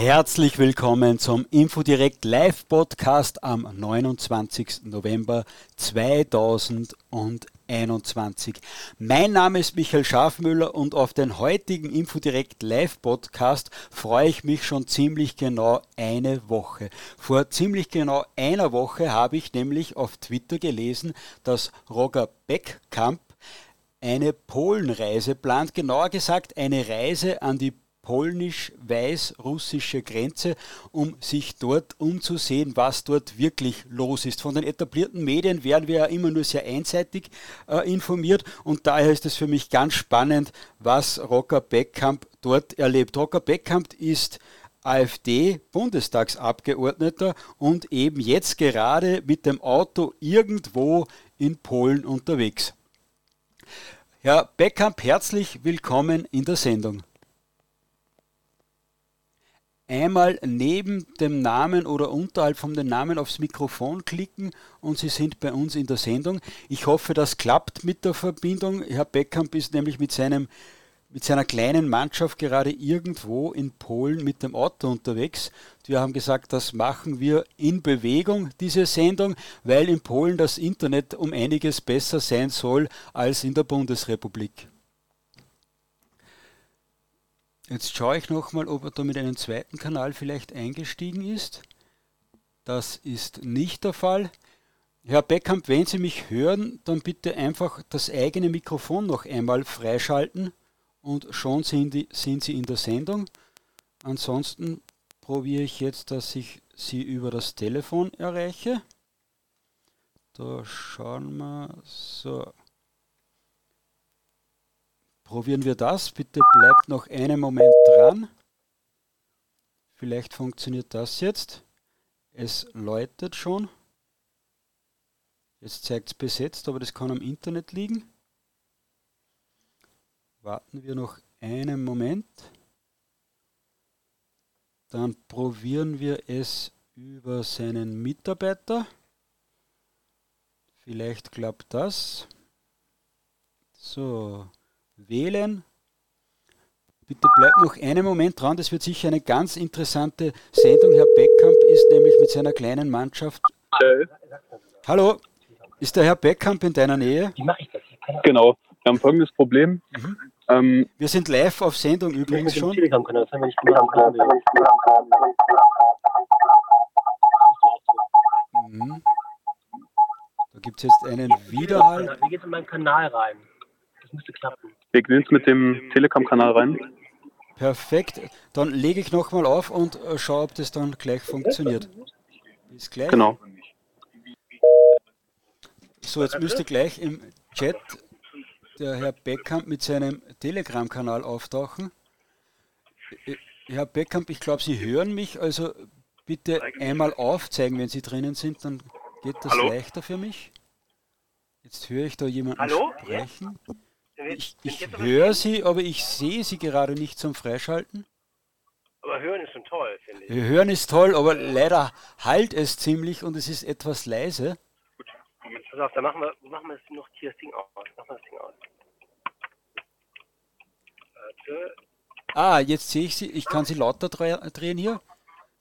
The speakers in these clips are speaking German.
Herzlich willkommen zum Infodirect Live Podcast am 29. November 2021. Mein Name ist Michael Schafmüller und auf den heutigen Infodirect Live Podcast freue ich mich schon ziemlich genau eine Woche. Vor ziemlich genau einer Woche habe ich nämlich auf Twitter gelesen, dass Roger Beckkamp eine Polenreise plant, genauer gesagt eine Reise an die polnisch-weiß-russische Grenze, um sich dort umzusehen, was dort wirklich los ist. Von den etablierten Medien werden wir ja immer nur sehr einseitig äh, informiert und daher ist es für mich ganz spannend, was Rocker Beckkamp dort erlebt. Rocker Beckkamp ist AfD-Bundestagsabgeordneter und eben jetzt gerade mit dem Auto irgendwo in Polen unterwegs. Herr Beckkamp, herzlich willkommen in der Sendung einmal neben dem Namen oder unterhalb von dem Namen aufs Mikrofon klicken und Sie sind bei uns in der Sendung. Ich hoffe, das klappt mit der Verbindung. Herr Beckamp ist nämlich mit, seinem, mit seiner kleinen Mannschaft gerade irgendwo in Polen mit dem Auto unterwegs. Wir haben gesagt, das machen wir in Bewegung, diese Sendung, weil in Polen das Internet um einiges besser sein soll als in der Bundesrepublik. Jetzt schaue ich nochmal, ob er da mit einem zweiten Kanal vielleicht eingestiegen ist. Das ist nicht der Fall. Herr Beckamp, wenn Sie mich hören, dann bitte einfach das eigene Mikrofon noch einmal freischalten und schon sind, die, sind Sie in der Sendung. Ansonsten probiere ich jetzt, dass ich Sie über das Telefon erreiche. Da schauen wir so. Probieren wir das. Bitte bleibt noch einen Moment dran. Vielleicht funktioniert das jetzt. Es läutet schon. Jetzt zeigt es besetzt, aber das kann am Internet liegen. Warten wir noch einen Moment. Dann probieren wir es über seinen Mitarbeiter. Vielleicht klappt das. So wählen. Bitte bleibt noch einen Moment dran, das wird sicher eine ganz interessante Sendung. Herr Beckkamp ist nämlich mit seiner kleinen Mannschaft. Hallo. Hallo, ist der Herr Beckkamp in deiner Nähe? Genau, wir haben folgendes Problem. Mhm. Ähm, wir sind live auf Sendung übrigens schon. Mhm. Da gibt es jetzt einen Widerhall. Wie geht in meinen Kanal rein? Das müsste klappen. Wir gehen jetzt mit dem Telekom-Kanal rein. Perfekt. Dann lege ich nochmal auf und äh, schaue, ob das dann gleich funktioniert. Bis gleich. Genau. So, jetzt müsste gleich im Chat der Herr Beckamp mit seinem Telegram-Kanal auftauchen. Äh, Herr Beckamp, ich glaube, Sie hören mich, also bitte einmal aufzeigen, wenn Sie drinnen sind, dann geht das Hallo? leichter für mich. Jetzt höre ich da jemanden Hallo? sprechen. Ja? Ich, ich höre Sie, aber ich sehe Sie gerade nicht zum Freischalten. Aber hören ist schon toll, finde ich. Hören ist toll, aber leider halt es ziemlich und es ist etwas leise. Gut, Moment. Pass auf, dann machen wir, machen wir noch hier das Ding aus. Machen wir das Ding aus. Warte. Ah, jetzt sehe ich Sie. Ich kann Sie lauter drehen hier.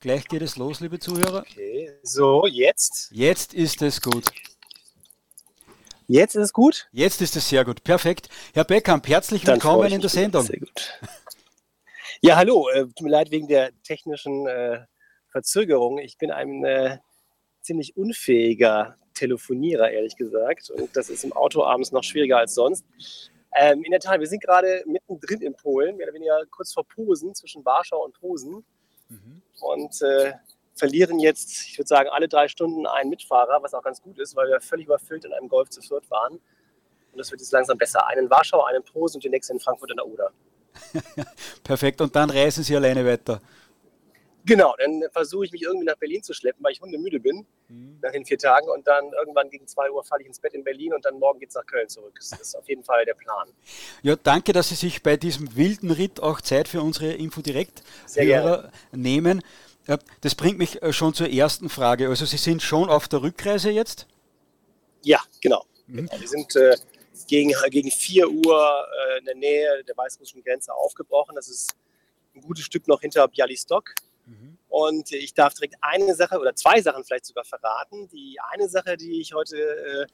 Gleich geht es los, liebe Zuhörer. Okay, so, jetzt. Jetzt ist es gut. Jetzt ist es gut? Jetzt ist es sehr gut. Perfekt. Herr Beckamp, herzlich willkommen in der Sendung. Sehr gut. Ja, hallo. Äh, tut mir leid wegen der technischen äh, Verzögerung. Ich bin ein äh, ziemlich unfähiger Telefonierer, ehrlich gesagt. Und das ist im Auto abends noch schwieriger als sonst. Ähm, in der Tat, wir sind gerade mittendrin in Polen, mehr oder weniger kurz vor Posen, zwischen Warschau und Posen. Mhm. Und äh, verlieren jetzt, ich würde sagen, alle drei Stunden einen Mitfahrer, was auch ganz gut ist, weil wir völlig überfüllt in einem Golf zu viert waren. Und das wird jetzt langsam besser. Einen in Warschau, einen in Posen und den nächsten in Frankfurt an der Oder. Perfekt. Und dann reisen Sie alleine weiter. Genau, dann versuche ich mich irgendwie nach Berlin zu schleppen, weil ich hundemüde bin mhm. nach den vier Tagen und dann irgendwann gegen zwei Uhr falle ich ins Bett in Berlin und dann morgen geht es nach Köln zurück. Das ist auf jeden Fall der Plan. Ja, danke, dass Sie sich bei diesem wilden Ritt auch Zeit für unsere Infodirekt-Hörer nehmen. Das bringt mich äh, schon zur ersten Frage. Also Sie sind schon auf der Rückreise jetzt? Ja, genau. Mhm. Wir sind äh, gegen, gegen 4 Uhr äh, in der Nähe der weißrussischen Grenze aufgebrochen. Das ist ein gutes Stück noch hinter Bialystok. Mhm. Und ich darf direkt eine Sache oder zwei Sachen vielleicht sogar verraten. Die eine Sache, die ich heute, äh,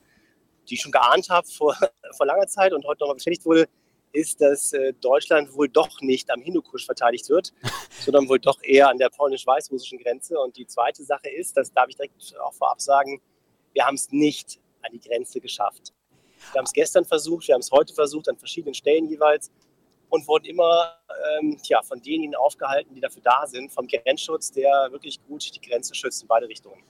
die ich schon geahnt habe vor, vor langer Zeit und heute nochmal bestätigt wurde, ist, dass äh, Deutschland wohl doch nicht am Hindukusch verteidigt wird, sondern wohl doch eher an der polnisch-weißrussischen Grenze. Und die zweite Sache ist, das darf ich direkt auch vorab sagen, wir haben es nicht an die Grenze geschafft. Wir haben es gestern versucht, wir haben es heute versucht, an verschiedenen Stellen jeweils und wurden immer ähm, ja, von denjenigen aufgehalten, die dafür da sind, vom Grenzschutz, der wirklich gut die Grenze schützt in beide Richtungen.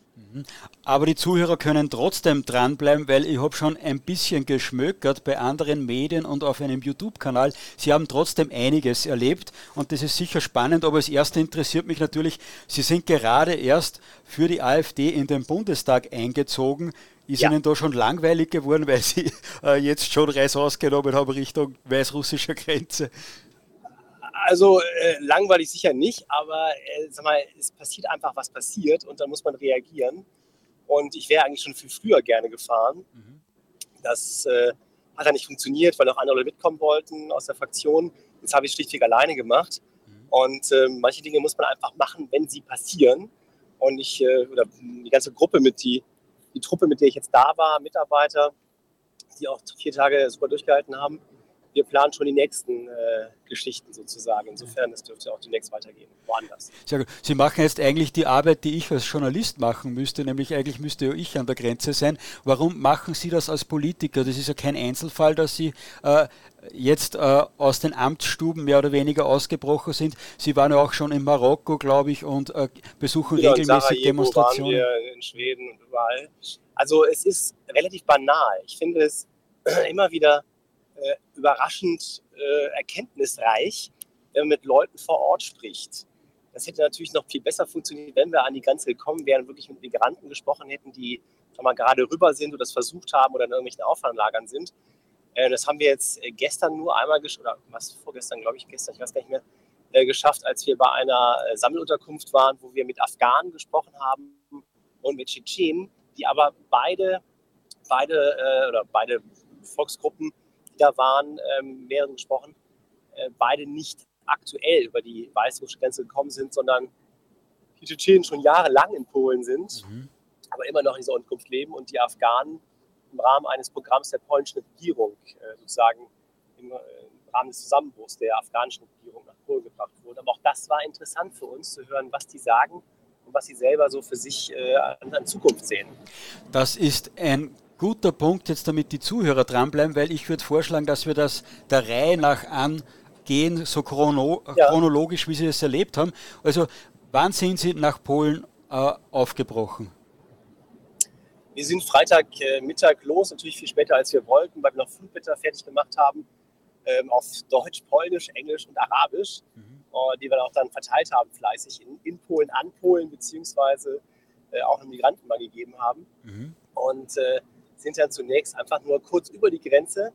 Aber die Zuhörer können trotzdem dranbleiben, weil ich habe schon ein bisschen geschmökert bei anderen Medien und auf einem YouTube-Kanal. Sie haben trotzdem einiges erlebt und das ist sicher spannend, aber als erste interessiert mich natürlich, Sie sind gerade erst für die AfD in den Bundestag eingezogen. Ist ja. Ihnen da schon langweilig geworden, weil Sie äh, jetzt schon Reis ausgenommen haben Richtung weißrussischer Grenze? Also äh, langweilig sicher nicht, aber äh, sag mal, es passiert einfach, was passiert und dann muss man reagieren. Und ich wäre eigentlich schon viel früher gerne gefahren. Mhm. Das äh, hat ja nicht funktioniert, weil noch andere Leute mitkommen wollten aus der Fraktion. Jetzt habe ich es schlichtweg alleine gemacht. Mhm. Und ähm, manche Dinge muss man einfach machen, wenn sie passieren. Und ich, äh, oder die ganze Gruppe mit, die die Truppe, mit der ich jetzt da war, Mitarbeiter, die auch vier Tage super durchgehalten haben, wir planen schon die nächsten äh, Geschichten sozusagen. Insofern, das dürfte auch demnächst weitergehen, woanders. Sehr gut. Sie machen jetzt eigentlich die Arbeit, die ich als Journalist machen müsste, nämlich eigentlich müsste ich an der Grenze sein. Warum machen Sie das als Politiker? Das ist ja kein Einzelfall, dass Sie äh, jetzt äh, aus den Amtsstuben mehr oder weniger ausgebrochen sind. Sie waren ja auch schon in Marokko, glaube ich, und äh, besuchen ja, regelmäßig in Demonstrationen. Waren wir in Schweden und überall. Also es ist relativ banal. Ich finde es immer wieder äh, überraschend äh, erkenntnisreich, wenn man mit Leuten vor Ort spricht. Das hätte natürlich noch viel besser funktioniert, wenn wir an die Grenze gekommen wären, wirklich mit Migranten gesprochen hätten, die mal, gerade rüber sind oder das versucht haben oder in irgendwelchen Auffanglagern sind. Äh, das haben wir jetzt äh, gestern nur einmal, oder was vorgestern, glaube ich, gestern, ich weiß gar nicht mehr, äh, geschafft, als wir bei einer Sammelunterkunft waren, wo wir mit Afghanen gesprochen haben und mit Tschetschenen, die aber beide, beide oder beide Volksgruppen, die da waren, ähm, mehreren gesprochen, beide nicht aktuell über die weißrussische Grenze gekommen sind, sondern die Tschetschenen schon jahrelang in Polen sind, mhm. aber immer noch in dieser Unterkunft leben und die Afghanen im Rahmen eines Programms der polnischen Regierung äh, sozusagen im, äh, Rahmen des Zusammenbruchs der afghanischen Regierung nach Polen gebracht wurden. Aber auch das war interessant für uns zu hören, was die sagen und was sie selber so für sich äh, an, an Zukunft sehen. Das ist ein guter Punkt, jetzt damit die Zuhörer dranbleiben, weil ich würde vorschlagen, dass wir das der Reihe nach angehen, so chrono ja. chronologisch, wie Sie es erlebt haben. Also, wann sind Sie nach Polen äh, aufgebrochen? Wir sind Freitagmittag äh, los, natürlich viel später als wir wollten, weil wir noch Flugbitter fertig gemacht haben, ähm, auf Deutsch, Polnisch, Englisch und Arabisch, mhm. äh, die wir auch dann verteilt haben, fleißig in, in Polen, an Polen, beziehungsweise äh, auch einen Migranten mal gegeben haben. Mhm. Und äh, sind dann zunächst einfach nur kurz über die Grenze,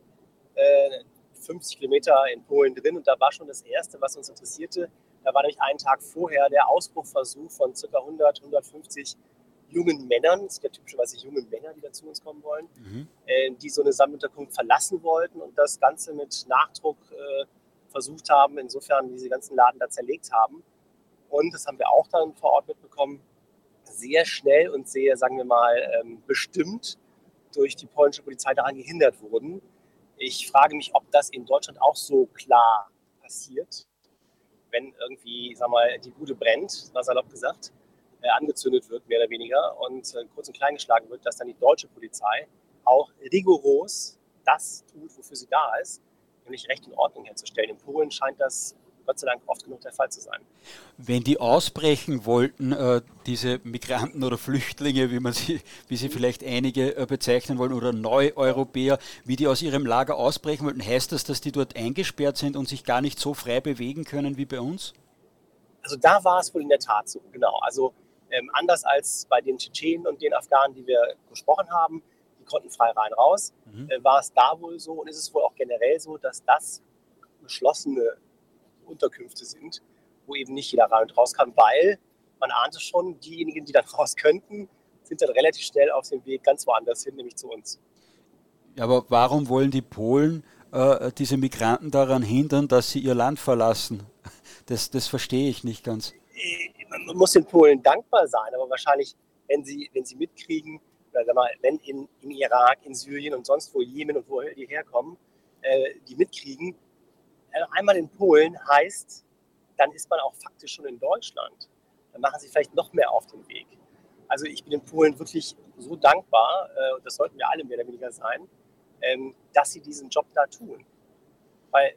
50 äh, Kilometer in Polen drin. Und da war schon das Erste, was uns interessierte. Da war nämlich einen Tag vorher der Ausbruchversuch von ca. 100, 150 jungen Männern, es sind ja typischerweise junge Männer, die da zu uns kommen wollen, mhm. äh, die so eine Sammelunterkunft verlassen wollten und das Ganze mit Nachdruck äh, versucht haben, insofern diese ganzen Laden da zerlegt haben. Und das haben wir auch dann vor Ort mitbekommen, sehr schnell und sehr, sagen wir mal, ähm, bestimmt durch die polnische Polizei daran gehindert wurden. Ich frage mich, ob das in Deutschland auch so klar passiert, wenn irgendwie, sag mal, die Bude brennt, war salopp gesagt äh, angezündet wird, mehr oder weniger, und äh, kurz und klein geschlagen wird, dass dann die deutsche Polizei auch rigoros das tut, wofür sie da ist, nämlich Recht und Ordnung herzustellen. In Polen scheint das Gott sei Dank oft genug der Fall zu sein. Wenn die ausbrechen wollten, äh, diese Migranten oder Flüchtlinge, wie man sie, wie sie vielleicht einige äh, bezeichnen wollen, oder Neueuropäer, wie die aus ihrem Lager ausbrechen wollten, heißt das, dass die dort eingesperrt sind und sich gar nicht so frei bewegen können wie bei uns? Also da war es wohl in der Tat so, genau. Also ähm, anders als bei den Tschetschenen und den Afghanen, die wir gesprochen haben, die konnten frei rein raus, mhm. äh, war es da wohl so und ist es wohl auch generell so, dass das geschlossene Unterkünfte sind, wo eben nicht jeder rein und raus kann, weil man ahnte schon, diejenigen, die dann raus könnten, sind dann relativ schnell auf dem Weg ganz woanders hin, nämlich zu uns. Ja, aber warum wollen die Polen äh, diese Migranten daran hindern, dass sie ihr Land verlassen? Das, das verstehe ich nicht ganz. Äh, man muss den Polen dankbar sein, aber wahrscheinlich, wenn sie, wenn sie mitkriegen, oder sag mal, wenn in, in Irak, in Syrien und sonst wo Jemen und wo die herkommen, äh, die mitkriegen, einmal in Polen heißt, dann ist man auch faktisch schon in Deutschland. Dann machen sie vielleicht noch mehr auf den Weg. Also ich bin in Polen wirklich so dankbar, äh, und das sollten wir alle mehr oder weniger sein, ähm, dass sie diesen Job da tun. Weil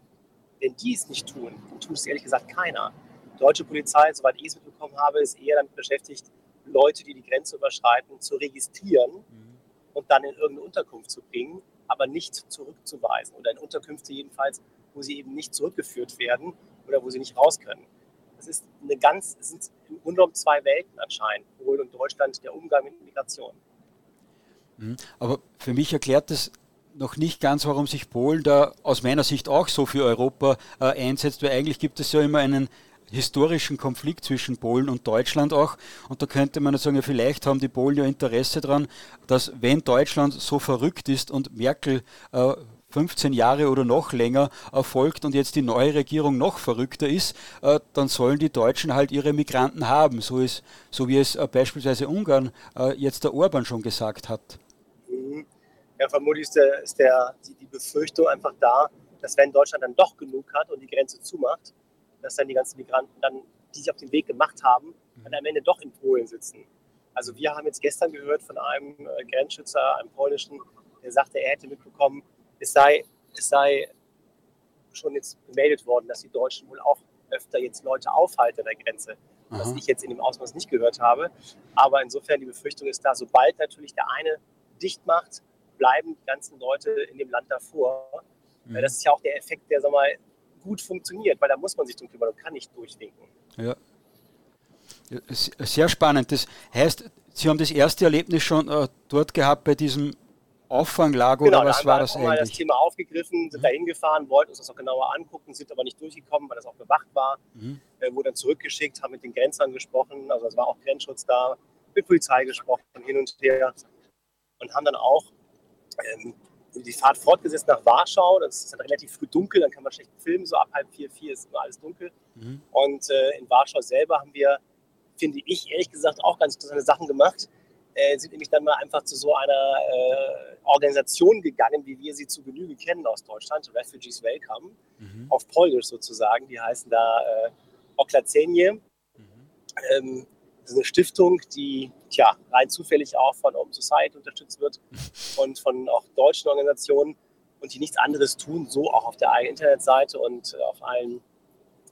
wenn die es nicht tun, dann tut es ehrlich gesagt keiner. Die deutsche Polizei, soweit ich es mitbekommen habe, ist eher damit beschäftigt, Leute, die die Grenze überschreiten, zu registrieren mhm. und dann in irgendeine Unterkunft zu bringen, aber nicht zurückzuweisen oder in Unterkünfte jedenfalls, wo sie eben nicht zurückgeführt werden oder wo sie nicht raus können. Das ist eine ganz, sind im Grunde genommen zwei Welten anscheinend, Polen und Deutschland, der Umgang mit Migration. Mhm. Aber für mich erklärt das noch nicht ganz, warum sich Polen da aus meiner Sicht auch so für Europa äh, einsetzt, weil eigentlich gibt es ja immer einen historischen Konflikt zwischen Polen und Deutschland auch. Und da könnte man sagen, ja, vielleicht haben die Polen ja Interesse daran, dass wenn Deutschland so verrückt ist und Merkel äh, 15 Jahre oder noch länger erfolgt und jetzt die neue Regierung noch verrückter ist, äh, dann sollen die Deutschen halt ihre Migranten haben, so, ist, so wie es äh, beispielsweise Ungarn äh, jetzt der Orban schon gesagt hat. Mhm. Ja, vermutlich ist, der, ist der, die, die Befürchtung einfach da, dass wenn Deutschland dann doch genug hat und die Grenze zumacht, dass dann die ganzen Migranten dann, die sich auf den Weg gemacht haben, dann am Ende doch in Polen sitzen. Also wir haben jetzt gestern gehört von einem Grenzschützer, einem polnischen, der sagte, er hätte mitbekommen, es sei, es sei schon jetzt gemeldet worden, dass die Deutschen wohl auch öfter jetzt Leute aufhalten an der Grenze, Aha. was ich jetzt in dem Ausmaß nicht gehört habe. Aber insofern die Befürchtung ist da, sobald natürlich der eine dicht macht, bleiben die ganzen Leute in dem Land davor. Mhm. Das ist ja auch der Effekt, der sag mal, gut funktioniert, weil da muss man sich drum kümmern und kann nicht durchwinken. Ja. Sehr spannend. Das heißt, Sie haben das erste Erlebnis schon äh, dort gehabt bei diesem Auffanglager genau, oder was war das eigentlich? Genau, mal das Thema aufgegriffen, sind mhm. da hingefahren, wollten uns das auch genauer angucken, sind aber nicht durchgekommen, weil das auch bewacht war. Mhm. Äh, wurden dann zurückgeschickt, haben mit den Grenzern gesprochen, also es war auch Grenzschutz da, mit Polizei gesprochen, hin und her und haben dann auch ähm, die Fahrt fortgesetzt nach Warschau. Das ist dann relativ früh dunkel, dann kann man schlecht filmen, so ab halb vier, vier ist immer alles dunkel. Mhm. Und äh, in Warschau selber haben wir, finde ich ehrlich gesagt, auch ganz interessante Sachen gemacht. Äh, sind nämlich dann mal einfach zu so einer äh, Organisation gegangen, wie wir sie zu Genüge kennen aus Deutschland, Refugees Welcome, mhm. auf Polnisch sozusagen. Die heißen da äh, Oklacenie. Mhm. Ähm, das ist eine Stiftung, die tja, rein zufällig auch von Open Society unterstützt wird und von auch deutschen Organisationen und die nichts anderes tun, so auch auf der eigenen Internetseite und äh, auf allen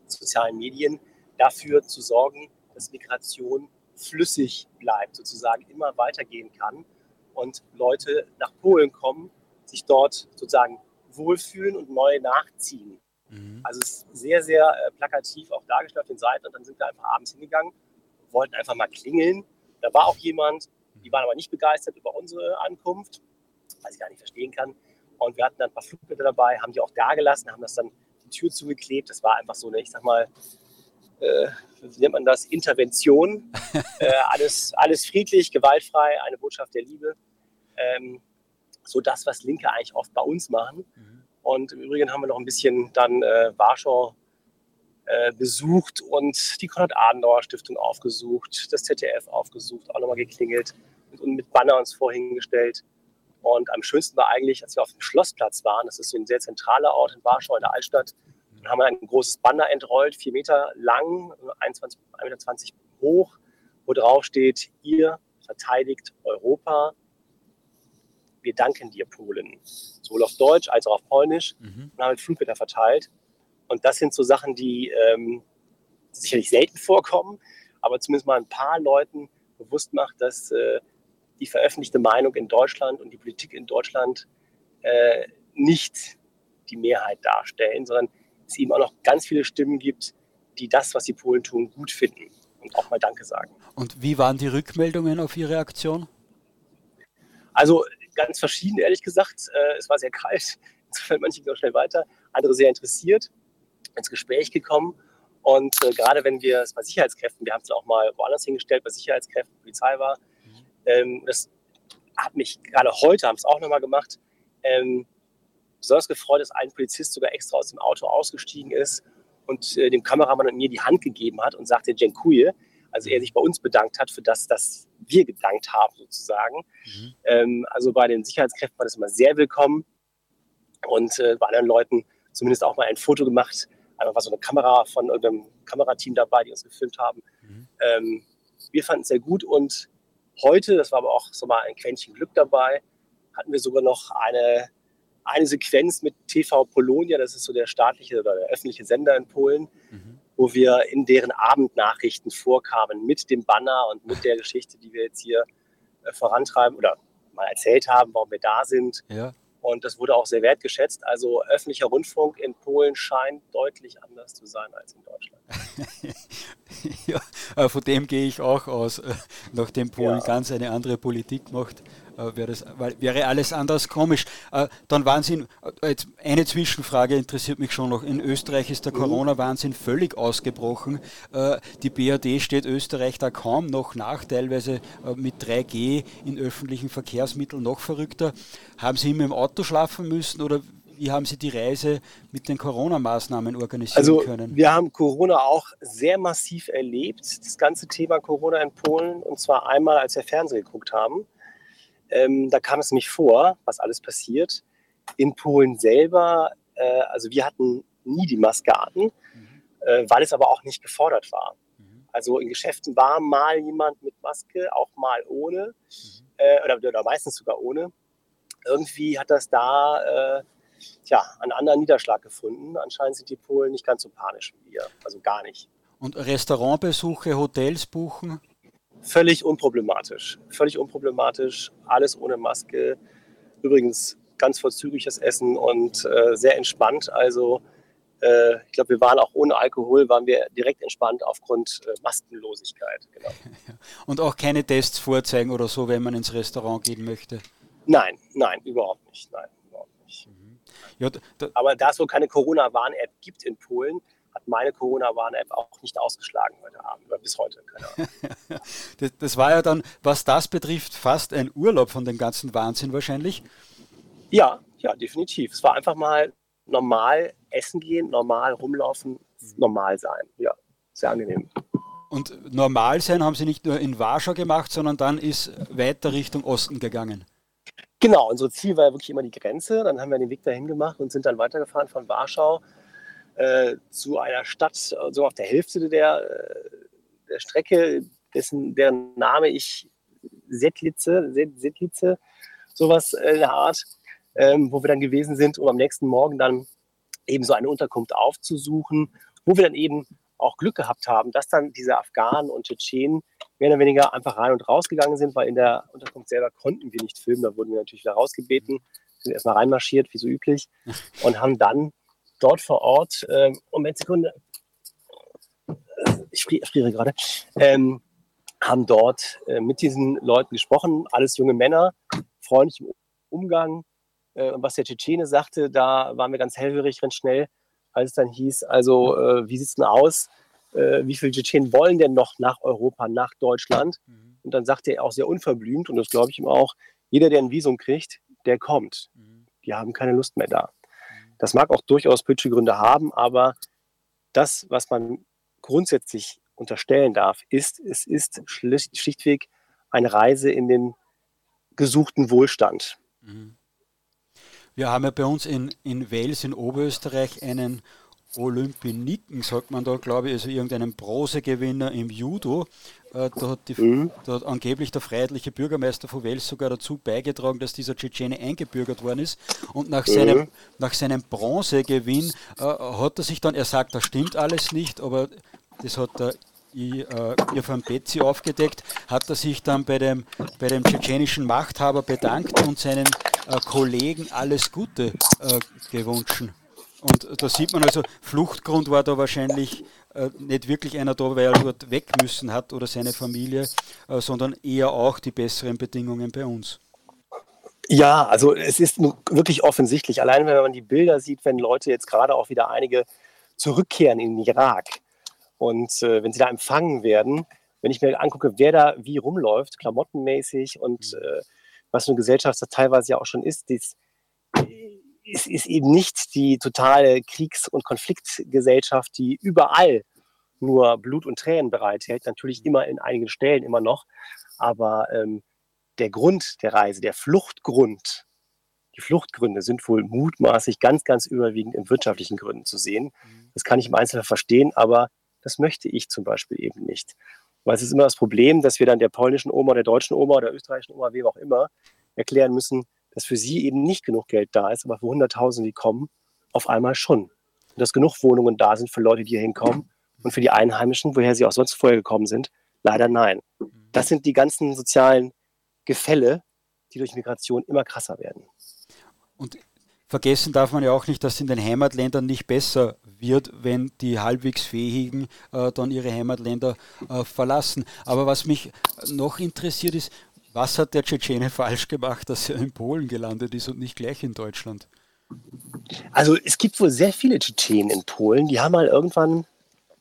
sozialen Medien, dafür zu sorgen, dass Migration flüssig bleibt, sozusagen immer weitergehen kann und Leute nach Polen kommen, sich dort sozusagen wohlfühlen und neu nachziehen. Mhm. Also es ist sehr, sehr äh, plakativ auch dargestellt auf den Seiten und dann sind wir einfach abends hingegangen wollten einfach mal klingeln. Da war auch jemand, die waren aber nicht begeistert über unsere Ankunft, was ich gar nicht verstehen kann. Und wir hatten dann ein paar Flugblätter dabei, haben die auch da gelassen, haben das dann die Tür zugeklebt. Das war einfach so eine, ich sag mal, äh, wie nennt man das, Intervention. äh, alles, alles friedlich, gewaltfrei, eine Botschaft der Liebe. Ähm, so das, was Linke eigentlich oft bei uns machen. Mhm. Und im Übrigen haben wir noch ein bisschen dann äh, Warschau äh, besucht und die Konrad-Adenauer-Stiftung aufgesucht, das ZDF aufgesucht, auch nochmal geklingelt und mit Banner uns vorhingestellt. Und am schönsten war eigentlich, als wir auf dem Schlossplatz waren, das ist so ein sehr zentraler Ort in Warschau, in der Altstadt, haben wir ein großes Banner entrollt, vier Meter lang, 1,20 Meter hoch, wo drauf steht, ihr verteidigt Europa. Wir danken dir, Polen. Sowohl auf Deutsch als auch auf Polnisch. Mhm. Und haben mit Flugblätter verteilt. Und das sind so Sachen, die ähm, sicherlich selten vorkommen, aber zumindest mal ein paar Leuten bewusst macht, dass äh, die veröffentlichte Meinung in Deutschland und die Politik in Deutschland äh, nicht die Mehrheit darstellen, sondern es eben auch noch ganz viele Stimmen gibt, die das, was die Polen tun, gut finden und auch mal Danke sagen. Und wie waren die Rückmeldungen auf Ihre Aktion? Also ganz verschieden, ehrlich gesagt. Äh, es war sehr kalt, insofern manche gehen auch schnell weiter, andere sehr interessiert ins Gespräch gekommen. Und äh, gerade wenn wir es bei Sicherheitskräften, wir haben es auch mal woanders hingestellt, bei Sicherheitskräften, Polizei war, mhm. ähm, das hat mich gerade heute, haben es auch nochmal gemacht, ähm, besonders gefreut, dass ein Polizist sogar extra aus dem Auto ausgestiegen ist und äh, dem Kameramann und mir die Hand gegeben hat und sagte Dziękuję. Also er sich bei uns bedankt hat für das, dass wir gedankt haben sozusagen. Mhm. Ähm, also bei den Sicherheitskräften war das immer sehr willkommen und äh, bei anderen Leuten zumindest auch mal ein Foto gemacht. Einfach war so eine Kamera von irgendeinem Kamerateam dabei, die uns gefilmt haben. Mhm. Ähm, wir fanden es sehr gut und heute, das war aber auch so mal ein Quäntchen Glück dabei, hatten wir sogar noch eine, eine Sequenz mit TV Polonia, das ist so der staatliche oder der öffentliche Sender in Polen, mhm. wo wir in deren Abendnachrichten vorkamen mit dem Banner und mit der Geschichte, die wir jetzt hier äh, vorantreiben oder mal erzählt haben, warum wir da sind. Ja. Und das wurde auch sehr wertgeschätzt. Also öffentlicher Rundfunk in Polen scheint deutlich anders zu sein als in Deutschland. ja, äh, von dem gehe ich auch aus, äh, nachdem Polen ja. ganz eine andere Politik macht. Äh, wäre, das, wäre alles anders komisch. Äh, dann Wahnsinn, äh, jetzt eine Zwischenfrage interessiert mich schon noch. In Österreich ist der mhm. Corona-Wahnsinn völlig ausgebrochen. Die BRD steht Österreich da kaum noch nach, teilweise mit 3G in öffentlichen Verkehrsmitteln noch verrückter. Haben Sie immer im Auto schlafen müssen oder wie haben Sie die Reise mit den Corona-Maßnahmen organisieren also, können? Wir haben Corona auch sehr massiv erlebt, das ganze Thema Corona in Polen. Und zwar einmal, als wir Fernsehen geguckt haben. Ähm, da kam es nämlich vor, was alles passiert. In Polen selber, äh, also wir hatten nie die Maske an, mhm. äh, weil es aber auch nicht gefordert war. Mhm. Also in Geschäften war mal jemand mit Maske, auch mal ohne, mhm. äh, oder, oder, meistens sogar ohne. Irgendwie hat das da äh, tja, einen anderen Niederschlag gefunden. Anscheinend sind die Polen nicht ganz so panisch wie wir, also gar nicht. Und Restaurantbesuche, Hotels buchen? Völlig unproblematisch. Völlig unproblematisch. Alles ohne Maske. Übrigens ganz vorzügliches Essen und äh, sehr entspannt. Also äh, ich glaube, wir waren auch ohne Alkohol, waren wir direkt entspannt aufgrund äh, Maskenlosigkeit. Genau. Und auch keine Tests vorzeigen oder so, wenn man ins Restaurant gehen möchte? Nein, nein, überhaupt nicht. Nein, überhaupt nicht. Mhm. Ja, da, Aber da es wohl keine Corona-Warn-App gibt in Polen, hat meine Corona-Warn-App auch nicht ausgeschlagen heute Abend oder bis heute. das, das, war ja dann, was das betrifft, fast ein Urlaub von dem ganzen Wahnsinn wahrscheinlich. Ja, ja, definitiv. Es war einfach mal normal essen gehen, normal rumlaufen, normal sein. Ja, sehr angenehm. Und normal sein haben Sie nicht nur in Warschau gemacht, sondern dann ist weiter Richtung Osten gegangen. Genau, unser Ziel war ja wirklich immer die Grenze. Dann haben wir den Weg dahin gemacht und sind dann weitergefahren von Warschau äh, zu einer Stadt, so auf der Hälfte der, äh, der Strecke, dessen, deren Name ich Settlitze, Settlitze sowas in der Art, ähm, wo wir dann gewesen sind, um am nächsten Morgen dann eben so eine Unterkunft aufzusuchen, wo wir dann eben auch Glück gehabt haben, dass dann diese Afghanen und Tschetschenen mehr oder weniger einfach rein und rausgegangen sind, weil in der Unterkunft selber konnten wir nicht filmen, da wurden wir natürlich wieder rausgebeten, sind erstmal reinmarschiert, wie so üblich, und haben dann dort vor Ort, äh, Moment, Sekunde, ich friere gerade, ähm, haben dort äh, mit diesen Leuten gesprochen, alles junge Männer, freundlich im Umgang. Äh, und was der Tschetschene sagte, da waren wir ganz hellhörig, ganz schnell, als es dann hieß, also äh, wie sieht es denn aus? Äh, wie viele Tschetschenen wollen denn noch nach Europa, nach Deutschland? Mhm. Und dann sagte er auch sehr unverblümt, und das glaube ich ihm auch, jeder, der ein Visum kriegt, der kommt. Mhm. Die haben keine Lust mehr da. Das mag auch durchaus politische Gründe haben, aber das, was man grundsätzlich unterstellen darf, ist, es ist schlichtweg eine Reise in den gesuchten Wohlstand. Mhm. Wir haben ja bei uns in, in Wales in Oberösterreich einen Olympioniken, sagt man da, glaube ich, also irgendeinen Bronzegewinner im Judo. Äh, da, hat die, mhm. da, hat angeblich der freiheitliche Bürgermeister von Wels sogar dazu beigetragen, dass dieser Tschetschene eingebürgert worden ist. Und nach mhm. seinem, nach seinem Bronzegewinn äh, hat er sich dann, er sagt, das stimmt alles nicht, aber das hat der Irfan äh, Betzi aufgedeckt, hat er sich dann bei dem, bei dem tschetschenischen Machthaber bedankt und seinen äh, Kollegen alles Gute äh, gewünscht. Und da sieht man also, Fluchtgrund war da wahrscheinlich äh, nicht wirklich einer da, weil er dort weg müssen hat oder seine Familie, äh, sondern eher auch die besseren Bedingungen bei uns. Ja, also es ist wirklich offensichtlich. Allein wenn man die Bilder sieht, wenn Leute jetzt gerade auch wieder einige zurückkehren in den Irak und äh, wenn sie da empfangen werden, wenn ich mir angucke, wer da wie rumläuft, klamottenmäßig und mhm. äh, was eine Gesellschaft das teilweise ja auch schon ist, dies, es ist eben nicht die totale Kriegs- und Konfliktgesellschaft, die überall nur Blut und Tränen bereithält. Natürlich immer in einigen Stellen immer noch. Aber ähm, der Grund der Reise, der Fluchtgrund, die Fluchtgründe sind wohl mutmaßlich ganz, ganz überwiegend in wirtschaftlichen Gründen zu sehen. Mhm. Das kann ich im Einzelnen verstehen, aber das möchte ich zum Beispiel eben nicht. Weil es ist immer das Problem, dass wir dann der polnischen Oma, der deutschen Oma oder der österreichischen Oma, wem auch immer, erklären müssen, dass für sie eben nicht genug Geld da ist, aber für Hunderttausende, die kommen, auf einmal schon. Und dass genug Wohnungen da sind für Leute, die hier hinkommen und für die Einheimischen, woher sie auch sonst vorher gekommen sind, leider nein. Das sind die ganzen sozialen Gefälle, die durch Migration immer krasser werden. Und vergessen darf man ja auch nicht, dass in den Heimatländern nicht besser wird, wenn die halbwegs Fähigen äh, dann ihre Heimatländer äh, verlassen. Aber was mich noch interessiert ist, was hat der Tschetschene falsch gemacht, dass er in Polen gelandet ist und nicht gleich in Deutschland? Also es gibt wohl sehr viele Tschetschenen in Polen, die haben mal irgendwann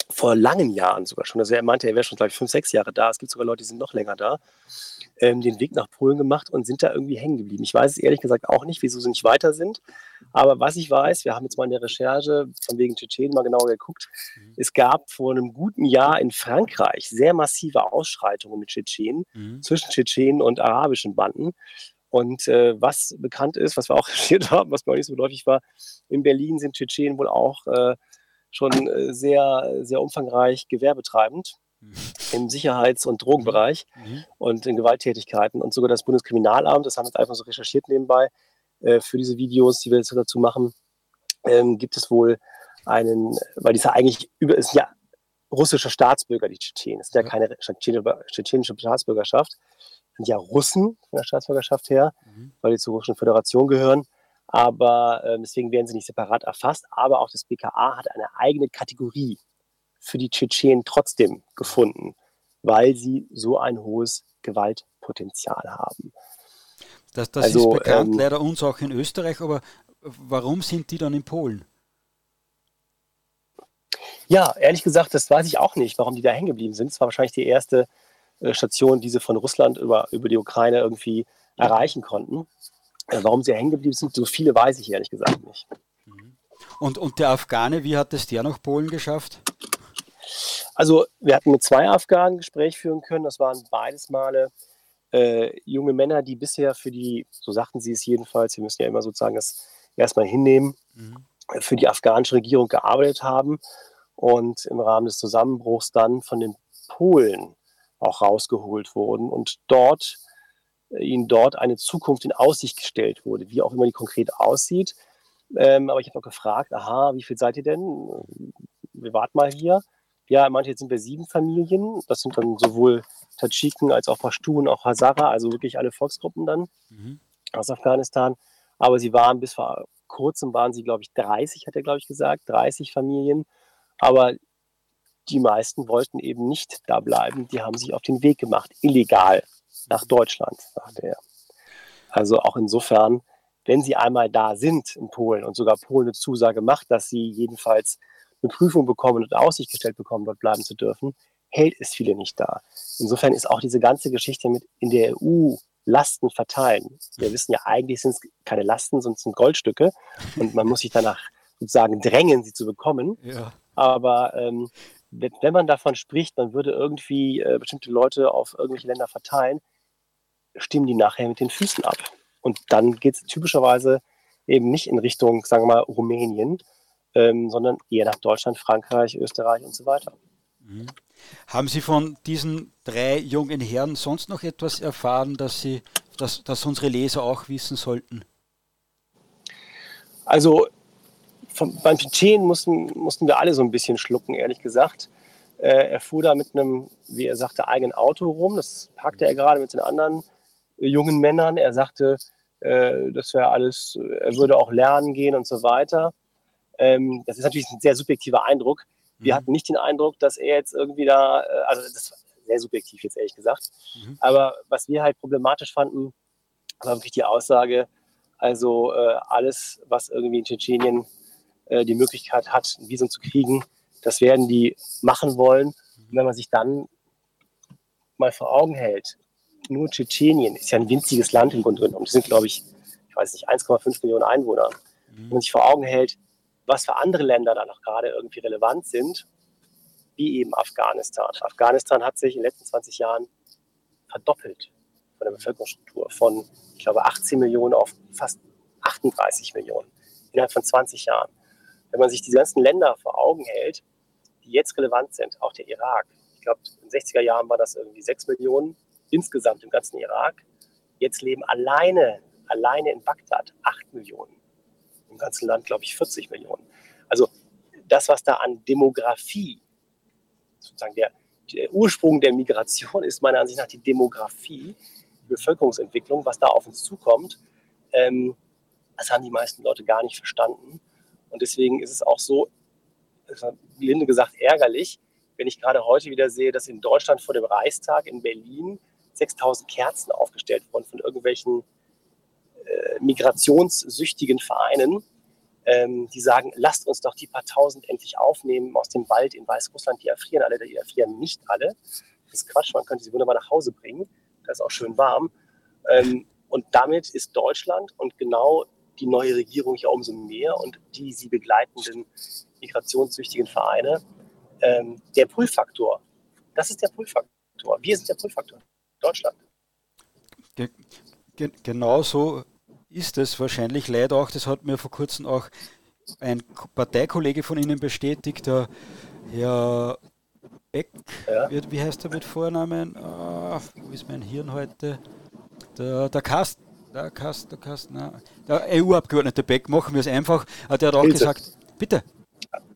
vor langen Jahren sogar schon, also er meinte, er wäre schon, glaube ich, fünf, sechs Jahre da. Es gibt sogar Leute, die sind noch länger da ähm, den Weg nach Polen gemacht und sind da irgendwie hängen geblieben. Ich weiß es ehrlich gesagt auch nicht, wieso sie nicht weiter sind. Aber was ich weiß, wir haben jetzt mal in der Recherche von wegen Tschetschenen mal genauer geguckt. Mhm. Es gab vor einem guten Jahr in Frankreich sehr massive Ausschreitungen mit Tschetschenen, mhm. zwischen Tschetschenen und arabischen Banden. Und äh, was bekannt ist, was wir auch recherchiert haben, was mir auch nicht so deutlich war, in Berlin sind Tschetschenen wohl auch äh, schon äh, sehr, sehr umfangreich gewerbetreibend im Sicherheits- und Drogenbereich mhm. und in Gewalttätigkeiten. Und sogar das Bundeskriminalamt, das haben wir jetzt einfach so recherchiert nebenbei, äh, für diese Videos, die wir jetzt dazu machen, ähm, gibt es wohl einen, weil die ist ja eigentlich über, ist ja russischer Staatsbürger, die Tschetschenen. Es ist ja keine tschetschenische Staatsbürgerschaft. Es sind ja Russen von der Staatsbürgerschaft her, mhm. weil die zur Russischen Föderation gehören. Aber äh, deswegen werden sie nicht separat erfasst. Aber auch das BKA hat eine eigene Kategorie für die Tschetschenen trotzdem gefunden, weil sie so ein hohes Gewaltpotenzial haben. Das, das also, ist bekannt, ähm, leider uns auch in Österreich, aber warum sind die dann in Polen? Ja, ehrlich gesagt, das weiß ich auch nicht, warum die da hängen geblieben sind. Es war wahrscheinlich die erste äh, Station, die sie von Russland über, über die Ukraine irgendwie erreichen konnten. Äh, warum sie hängen geblieben sind, so viele weiß ich ehrlich gesagt nicht. Mhm. Und, und der Afghane, wie hat es der nach Polen geschafft? Also wir hatten mit zwei Afghanen ein Gespräch führen können. Das waren beides Male äh, junge Männer, die bisher für die, so sagten sie es jedenfalls, wir müssen ja immer sozusagen das erstmal hinnehmen, mhm. für die afghanische Regierung gearbeitet haben und im Rahmen des Zusammenbruchs dann von den Polen auch rausgeholt wurden und dort äh, ihnen dort eine Zukunft in Aussicht gestellt wurde, wie auch immer die konkret aussieht. Ähm, aber ich habe auch gefragt, aha, wie viel seid ihr denn? Wir warten mal hier ja, manche sind wir sieben Familien. Das sind dann sowohl Tadschiken als auch Pashtun, auch Hazara, also wirklich alle Volksgruppen dann mhm. aus Afghanistan. Aber sie waren bis vor kurzem, waren sie, glaube ich, 30, hat er, glaube ich, gesagt, 30 Familien. Aber die meisten wollten eben nicht da bleiben. Die haben sich auf den Weg gemacht, illegal nach Deutschland, sagte er. Also auch insofern, wenn sie einmal da sind in Polen und sogar Polen eine Zusage macht, dass sie jedenfalls eine Prüfung bekommen und Aussicht gestellt bekommen, dort bleiben zu dürfen, hält es viele nicht da. Insofern ist auch diese ganze Geschichte mit in der EU Lasten verteilen. Wir wissen ja, eigentlich sind es keine Lasten, sondern sind Goldstücke und man muss sich danach sozusagen drängen, sie zu bekommen. Ja. Aber ähm, wenn man davon spricht, man würde irgendwie äh, bestimmte Leute auf irgendwelche Länder verteilen, stimmen die nachher mit den Füßen ab. Und dann geht es typischerweise eben nicht in Richtung, sagen wir mal, Rumänien, ähm, sondern eher nach Deutschland, Frankreich, Österreich und so weiter. Mhm. Haben Sie von diesen drei jungen Herren sonst noch etwas erfahren, dass Sie, dass, dass unsere Leser auch wissen sollten? Also vom, beim Tschetschen mussten, mussten wir alle so ein bisschen schlucken, ehrlich gesagt. Äh, er fuhr da mit einem, wie er sagte, eigenen Auto rum. Das packte er gerade mit den anderen äh, jungen Männern. Er sagte, äh, das wäre alles, er würde auch lernen gehen und so weiter. Ähm, das ist natürlich ein sehr subjektiver Eindruck. Wir mhm. hatten nicht den Eindruck, dass er jetzt irgendwie da, äh, also das ist sehr subjektiv jetzt ehrlich gesagt. Mhm. Aber was wir halt problematisch fanden, war wirklich die Aussage, also äh, alles, was irgendwie in Tschetschenien äh, die Möglichkeit hat, ein Visum zu kriegen, das werden die machen wollen. Und wenn man sich dann mal vor Augen hält, nur Tschetschenien ist ja ein winziges Land im Grunde genommen. Das sind, glaube ich, ich weiß nicht, 1,5 Millionen Einwohner. Mhm. Wenn man sich vor Augen hält, was für andere Länder da noch gerade irgendwie relevant sind, wie eben Afghanistan. Afghanistan hat sich in den letzten 20 Jahren verdoppelt von der Bevölkerungsstruktur, von, ich glaube, 18 Millionen auf fast 38 Millionen innerhalb von 20 Jahren. Wenn man sich die ganzen Länder vor Augen hält, die jetzt relevant sind, auch der Irak. Ich glaube, in den 60er Jahren war das irgendwie 6 Millionen insgesamt im ganzen Irak. Jetzt leben alleine, alleine in Bagdad 8 Millionen. Ganzen Land, glaube ich, 40 Millionen. Also das, was da an Demografie, sozusagen der, der Ursprung der Migration ist meiner Ansicht nach die Demografie, die Bevölkerungsentwicklung, was da auf uns zukommt, ähm, das haben die meisten Leute gar nicht verstanden. Und deswegen ist es auch so, gelinde gesagt, ärgerlich, wenn ich gerade heute wieder sehe, dass in Deutschland vor dem Reichstag in Berlin 6000 Kerzen aufgestellt wurden von irgendwelchen äh, migrationssüchtigen Vereinen, ähm, die sagen, lasst uns doch die paar tausend endlich aufnehmen aus dem Wald in Weißrussland. Die erfrieren alle, die erfrieren nicht alle. Das ist Quatsch, man könnte sie wunderbar nach Hause bringen. Da ist auch schön warm. Ähm, und damit ist Deutschland und genau die neue Regierung ja umso mehr und die sie begleitenden migrationssüchtigen Vereine ähm, der Prüffaktor. Das ist der Prüffaktor. Wir sind der Prüffaktor. Deutschland. Ge ge genau so ist es wahrscheinlich leider auch. Das hat mir vor kurzem auch ein Parteikollege von Ihnen bestätigt, der Herr Beck, ja. wie heißt er mit Vornamen? Ah, wo ist mein Hirn heute? Der, der Kast, der Kast, der Kast, na, der EU-Abgeordnete Beck, machen wir es einfach. Der hat auch Pilze. gesagt, bitte.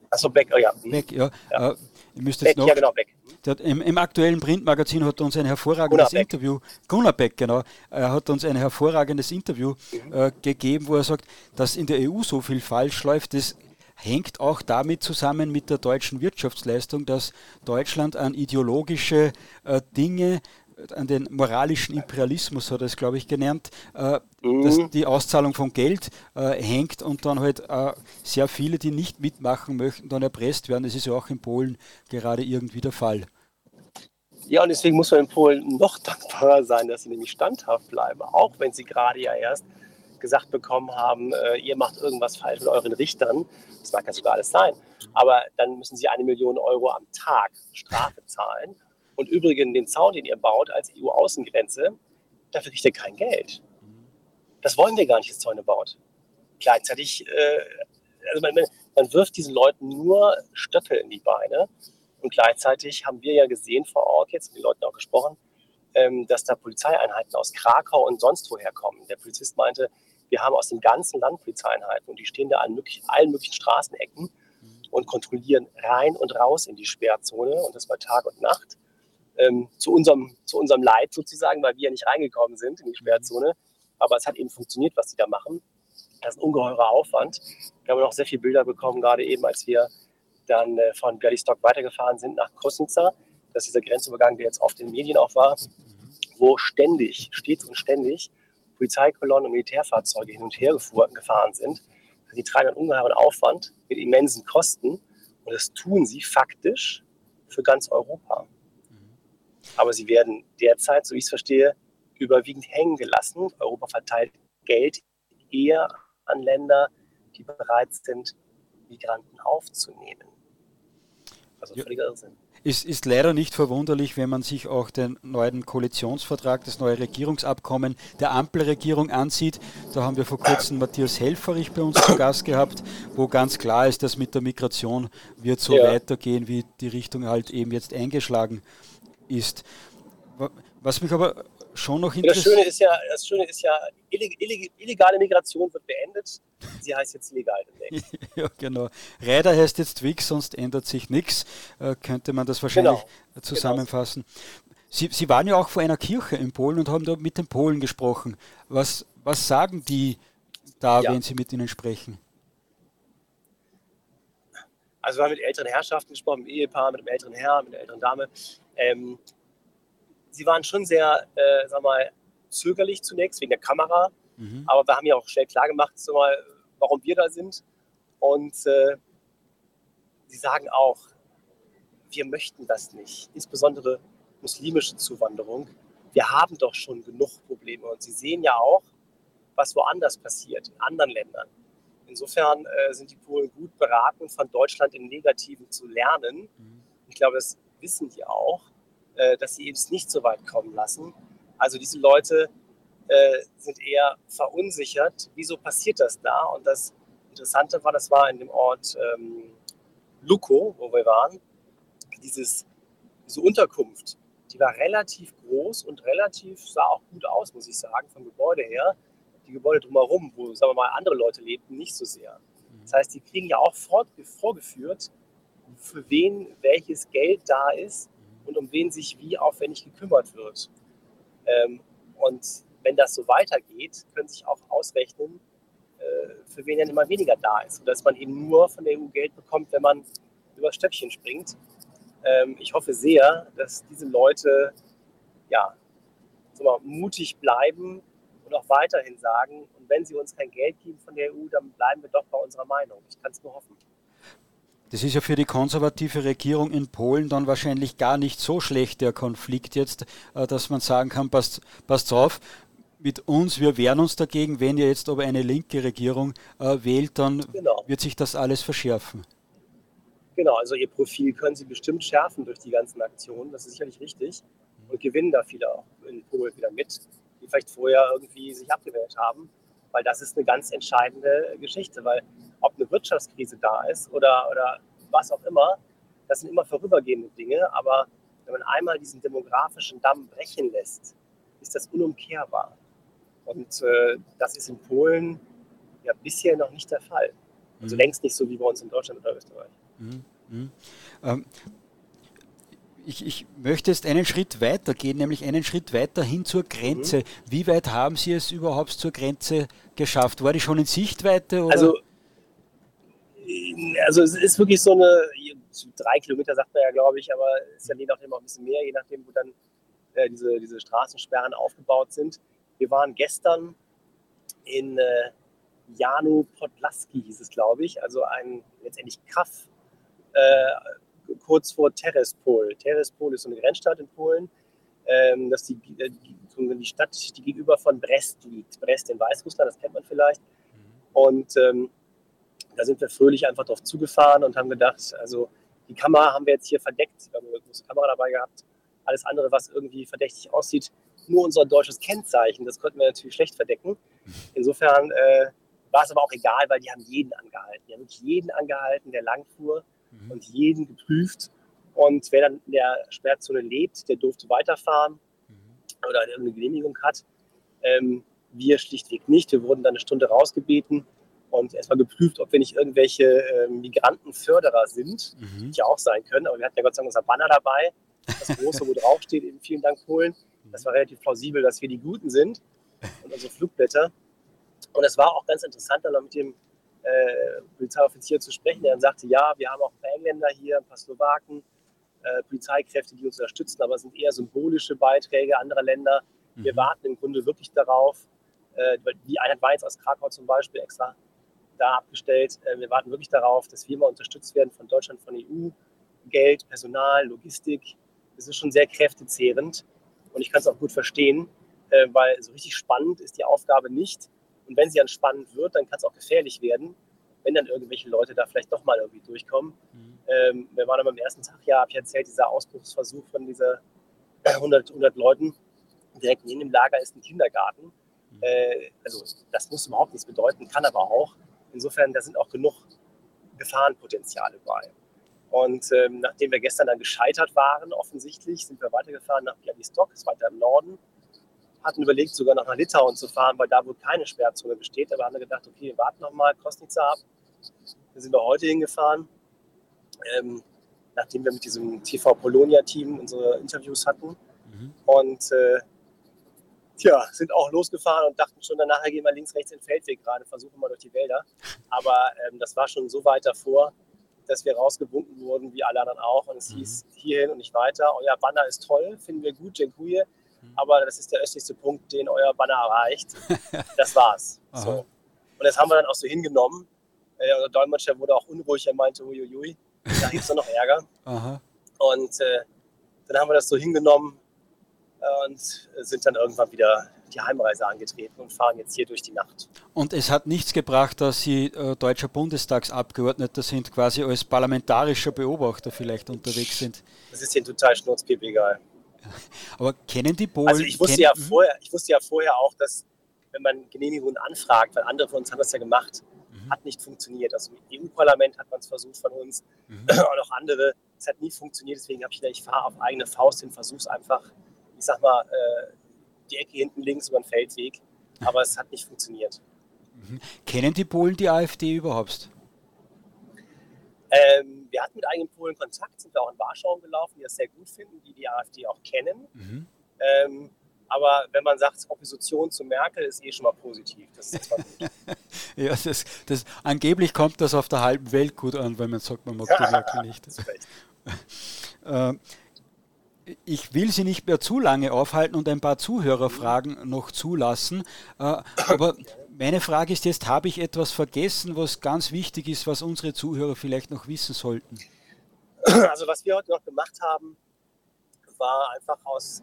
Achso, Beck, oh ja. Beck, ja. ja. Äh, ihr müsst jetzt Beck, noch, ja, genau, Beck. Der, im, im, aktuellen Printmagazin hat uns ein hervorragendes Gunnar Interview, Gunnar Beck, genau, er hat uns ein hervorragendes Interview mhm. äh, gegeben, wo er sagt, dass in der EU so viel falsch läuft, das hängt auch damit zusammen mit der deutschen Wirtschaftsleistung, dass Deutschland an ideologische äh, Dinge an den moralischen Imperialismus hat er es, glaube ich, genannt, äh, mhm. dass die Auszahlung von Geld äh, hängt und dann halt äh, sehr viele, die nicht mitmachen möchten, dann erpresst werden. Das ist ja auch in Polen gerade irgendwie der Fall. Ja, und deswegen muss man in Polen noch dankbarer sein, dass sie nämlich standhaft bleiben, auch wenn sie gerade ja erst gesagt bekommen haben, äh, ihr macht irgendwas falsch mit euren Richtern. Das mag ja sogar alles sein. Aber dann müssen sie eine Million Euro am Tag Strafe zahlen. Und übrigens den Zaun, den ihr baut als EU-Außengrenze, dafür kriegt ihr kein Geld. Das wollen wir gar nicht, dass Zäune baut. Gleichzeitig, äh, also man, man wirft diesen Leuten nur Stöckel in die Beine. Und gleichzeitig haben wir ja gesehen vor Ort, jetzt mit den Leuten auch gesprochen, ähm, dass da Polizeieinheiten aus Krakau und sonst woher kommen. Der Polizist meinte, wir haben aus dem ganzen Land Polizeieinheiten und die stehen da an möglichen, allen möglichen Straßenecken und kontrollieren rein und raus in die Sperrzone und das bei Tag und Nacht ähm, zu, unserem, zu unserem Leid sozusagen, weil wir ja nicht reingekommen sind in die Sperrzone. Aber es hat eben funktioniert, was sie da machen. Das ist ein ungeheurer Aufwand. Wir haben auch sehr viele Bilder bekommen, gerade eben, als wir dann äh, von Bialystok weitergefahren sind nach Kosnica. Das ist dieser Grenzübergang, der jetzt oft in den Medien auch war, wo ständig, stets und ständig Polizeikolonnen und Militärfahrzeuge hin und her gefahren sind. Die treiben einen ungeheuren Aufwand mit immensen Kosten. Und das tun sie faktisch für ganz Europa. Aber sie werden derzeit, so ich es verstehe, überwiegend hängen gelassen. Europa verteilt Geld eher an Länder, die bereit sind, Migranten aufzunehmen. Also völliger Irrsinn. Es ist leider nicht verwunderlich, wenn man sich auch den neuen Koalitionsvertrag, das neue Regierungsabkommen der Ampelregierung ansieht. Da haben wir vor kurzem Matthias Helferich bei uns zu Gast gehabt, wo ganz klar ist, dass mit der Migration wird so ja. weitergehen, wie die Richtung halt eben jetzt eingeschlagen ist. Was mich aber schon noch interessiert. Das Schöne ist ja, das Schöne ist ja illegale Migration wird beendet. Sie heißt jetzt legal ja, genau. Räder heißt jetzt Twix, sonst ändert sich nichts. Äh, könnte man das wahrscheinlich genau. zusammenfassen. Genau. Sie, Sie waren ja auch vor einer Kirche in Polen und haben da mit den Polen gesprochen. Was, was sagen die da, ja. wenn Sie mit ihnen sprechen? Also wir haben mit älteren Herrschaften gesprochen, mit Ehepaar, mit dem älteren Herr, mit der älteren Dame. Ähm, sie waren schon sehr, äh, sag mal, zögerlich zunächst wegen der Kamera. Mhm. Aber wir haben ja auch schnell klargemacht, so mal, warum wir da sind. Und äh, sie sagen auch, wir möchten das nicht. Insbesondere muslimische Zuwanderung. Wir haben doch schon genug Probleme. Und sie sehen ja auch, was woanders passiert, in anderen Ländern. Insofern äh, sind die Polen gut beraten, von Deutschland im Negativen zu lernen. Mhm Ich glaube, das wissen die auch, äh, dass sie es nicht so weit kommen lassen. Also diese Leute äh, sind eher verunsichert. Wieso passiert das da? Und das Interessante war, das war in dem Ort ähm, Luko, wo wir waren, dieses, diese Unterkunft. Die war relativ groß und relativ, sah auch gut aus, muss ich sagen, vom Gebäude her. Die Gebäude drumherum, wo, sagen wir mal, andere Leute lebten, nicht so sehr. Das heißt, die kriegen ja auch vorgeführt, für wen welches Geld da ist und um wen sich wie aufwendig gekümmert wird. Ähm, und wenn das so weitergeht, können sich auch ausrechnen, äh, für wen dann immer weniger da ist. Und dass man eben nur von der EU Geld bekommt, wenn man über Stöckchen springt. Ähm, ich hoffe sehr, dass diese Leute ja, mal, mutig bleiben und auch weiterhin sagen, und wenn sie uns kein Geld geben von der EU, dann bleiben wir doch bei unserer Meinung. Ich kann es nur hoffen. Das ist ja für die konservative Regierung in Polen dann wahrscheinlich gar nicht so schlecht, der Konflikt jetzt, äh, dass man sagen kann, passt, passt auf, mit uns, wir wehren uns dagegen, wenn ihr jetzt aber eine linke Regierung äh, wählt, dann genau. wird sich das alles verschärfen. Genau, also ihr Profil können sie bestimmt schärfen durch die ganzen Aktionen, das ist sicherlich richtig. Und gewinnen da viele auch in Polen wieder mit, die vielleicht vorher irgendwie sich abgewählt haben, weil das ist eine ganz entscheidende Geschichte, weil ob eine Wirtschaftskrise da ist oder, oder was auch immer, das sind immer vorübergehende Dinge, aber wenn man einmal diesen demografischen Damm brechen lässt, ist das unumkehrbar. Und äh, das ist in Polen ja bisher noch nicht der Fall. Also mhm. längst nicht so wie bei uns in Deutschland oder Österreich. Mhm. Mhm. Ähm, ich, ich, möchte jetzt einen Schritt weiter gehen, nämlich einen Schritt weiter hin zur Grenze. Mhm. Wie weit haben Sie es überhaupt zur Grenze geschafft? War die schon in Sichtweite? Oder? Also, also es ist wirklich so eine, drei Kilometer sagt man ja, glaube ich, aber es ist ja je nachdem auch ein bisschen mehr, je nachdem, wo dann äh, diese, diese Straßensperren aufgebaut sind. Wir waren gestern in äh, Jano Podlaski, hieß es, glaube ich, also ein letztendlich Kaff äh, kurz vor Terespol. Terespol ist so eine Grenzstadt in Polen. Ähm, das die, die, die Stadt, die gegenüber von Brest liegt. Brest in Weißrussland, das kennt man vielleicht. Und ähm, da sind wir fröhlich einfach drauf zugefahren und haben gedacht, also die Kamera haben wir jetzt hier verdeckt. Wir haben eine große Kamera dabei gehabt. Alles andere, was irgendwie verdächtig aussieht, nur unser deutsches Kennzeichen. Das konnten wir natürlich schlecht verdecken. Insofern äh, war es aber auch egal, weil die haben jeden angehalten. Die haben wirklich jeden angehalten, der langfuhr mhm. und jeden geprüft. Und wer dann in der Sperrzone lebt, der durfte weiterfahren mhm. oder eine Genehmigung hat. Ähm, wir schlichtweg nicht. Wir wurden dann eine Stunde rausgebeten und erstmal geprüft, ob wir nicht irgendwelche äh, Migrantenförderer sind, mhm. die ja auch sein können. Aber wir hatten ja Gott sei Dank unser Banner dabei, das große, wo drauf steht, eben vielen Dank Polen. Das war relativ plausibel, dass wir die Guten sind und unsere Flugblätter. Und es war auch ganz interessant, dann mit dem äh, Polizeioffizier zu sprechen, der dann sagte, ja, wir haben auch ein paar Engländer hier, ein paar Slowaken, äh, Polizeikräfte, die uns unterstützen, aber es sind eher symbolische Beiträge anderer Länder. Wir mhm. warten im Grunde wirklich darauf, äh, die Einheit war jetzt aus Krakau zum Beispiel extra da abgestellt, äh, wir warten wirklich darauf, dass wir mal unterstützt werden von Deutschland, von EU, Geld, Personal, Logistik. Das ist schon sehr kräftezehrend. Und ich kann es auch gut verstehen, äh, weil so richtig spannend ist die Aufgabe nicht. Und wenn sie dann spannend wird, dann kann es auch gefährlich werden, wenn dann irgendwelche Leute da vielleicht doch mal irgendwie durchkommen. Mhm. Ähm, wir waren am ersten Tag, ja, habe ich erzählt, dieser Ausbruchsversuch von dieser 100, 100 Leuten. Direkt neben dem Lager ist ein Kindergarten. Mhm. Äh, also das muss überhaupt nichts bedeuten, kann aber auch. Insofern, da sind auch genug Gefahrenpotenziale bei. Und ähm, nachdem wir gestern dann gescheitert waren, offensichtlich, sind wir weitergefahren nach Bialystok, ist weiter im Norden. Hatten überlegt, sogar noch nach Litauen zu fahren, weil da wohl keine Sperrzone besteht. Aber haben wir gedacht, okay, wir warten noch mal Kostnica ab. Da sind wir heute hingefahren, ähm, nachdem wir mit diesem TV Polonia-Team unsere Interviews hatten. Mhm. Und äh, tja, sind auch losgefahren und dachten schon, danach gehen wir links, rechts in den Feldweg gerade, versuchen mal durch die Wälder. Aber ähm, das war schon so weit davor, dass wir rausgewunken wurden, wie alle anderen auch. Und es mhm. hieß hierhin und nicht weiter. Euer Banner ist toll, finden wir gut, Dziękuję. Aber das ist der östlichste Punkt, den euer Banner erreicht. Das war's. so. Und das haben wir dann auch so hingenommen. Äh, unser Dolmetscher wurde auch unruhig. Er meinte, uiuiui, da gibt es noch Ärger. Aha. Und äh, dann haben wir das so hingenommen äh, und sind dann irgendwann wieder die Heimreise angetreten und fahren jetzt hier durch die Nacht. Und es hat nichts gebracht, dass Sie äh, deutscher Bundestagsabgeordneter sind, quasi als parlamentarischer Beobachter vielleicht unterwegs sind. Das ist Ihnen total schnurzpip egal. Aber kennen die Polen? Also ich wusste, ja vorher, ich wusste ja vorher auch, dass wenn man Genehmigungen anfragt, weil andere von uns haben das ja gemacht, mhm. hat nicht funktioniert. Also im EU-Parlament hat man es versucht von uns mhm. und auch andere. Es hat nie funktioniert, deswegen habe ich gedacht, ich fahre auf eigene Faust hin, versuche es einfach, ich sag mal, äh, die Ecke hinten links über den Feldweg. Aber es hat nicht funktioniert. Mhm. Kennen die Polen die AfD überhaupt? Ähm, wir hatten mit einigen Polen Kontakt, sind wir auch in Warschau gelaufen, die das sehr gut finden, die die AfD auch kennen. Mhm. Ähm, aber wenn man sagt, Opposition zu Merkel ist eh schon mal positiv. Das ist zwar gut. ja, das, das, angeblich kommt das auf der halben Welt gut an, wenn man sagt, man mag die Merkel nicht. äh, ich will Sie nicht mehr zu lange aufhalten und ein paar Zuhörerfragen noch zulassen. Äh, aber meine Frage ist jetzt, habe ich etwas vergessen, was ganz wichtig ist, was unsere Zuhörer vielleicht noch wissen sollten? Also was wir heute noch gemacht haben, war einfach aus,